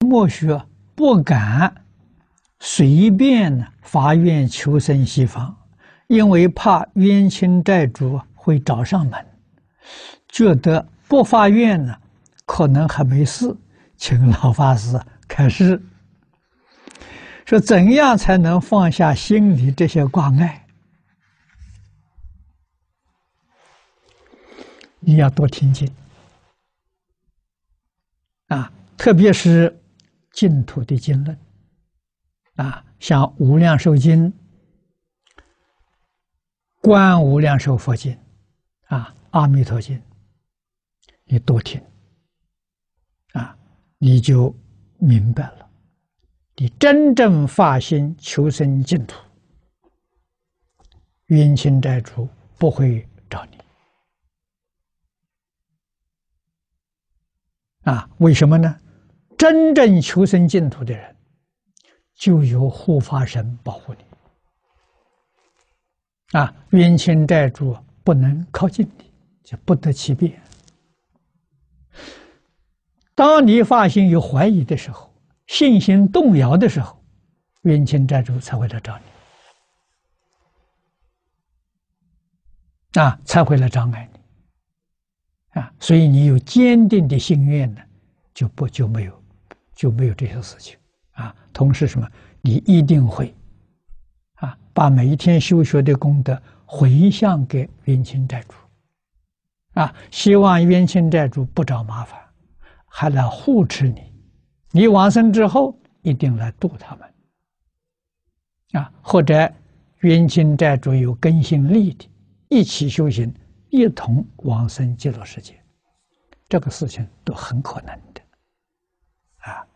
莫学不敢随便发愿求生西方，因为怕冤亲债主会找上门，觉得不发愿呢，可能还没事，请老法师开示，说怎样才能放下心里这些挂碍？你要多听经。啊，特别是净土的经论啊，像《无量寿经》、《观无量寿佛经》啊，《阿弥陀经》，你多听啊，你就明白了。你真正发心求生净土，冤亲债主不会找你。啊，为什么呢？真正求生净土的人，就有护法神保护你。啊，冤亲债主不能靠近你，就不得其便。当你发心有怀疑的时候，信心动摇的时候，冤亲债主才会来找你，啊，才会来障碍你。啊，所以你有坚定的心愿呢，就不就没有就没有这些事情啊。同时什么，你一定会啊，把每一天修学的功德回向给冤亲债主啊，希望冤亲债主不找麻烦，还来护持你。你往生之后，一定来度他们啊，或者冤亲债主有根性利的，一起修行。一同往生极乐世界，这个事情都很可能的，啊，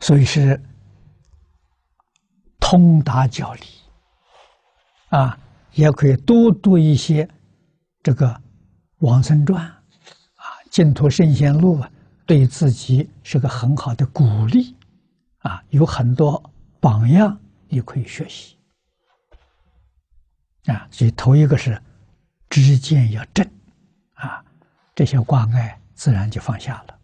所以是通达教理，啊，也可以多读一些这个往生传，啊，净土圣贤录啊，对自己是个很好的鼓励，啊，有很多榜样你可以学习。啊，所以头一个是知见要正，啊，这些挂碍自然就放下了。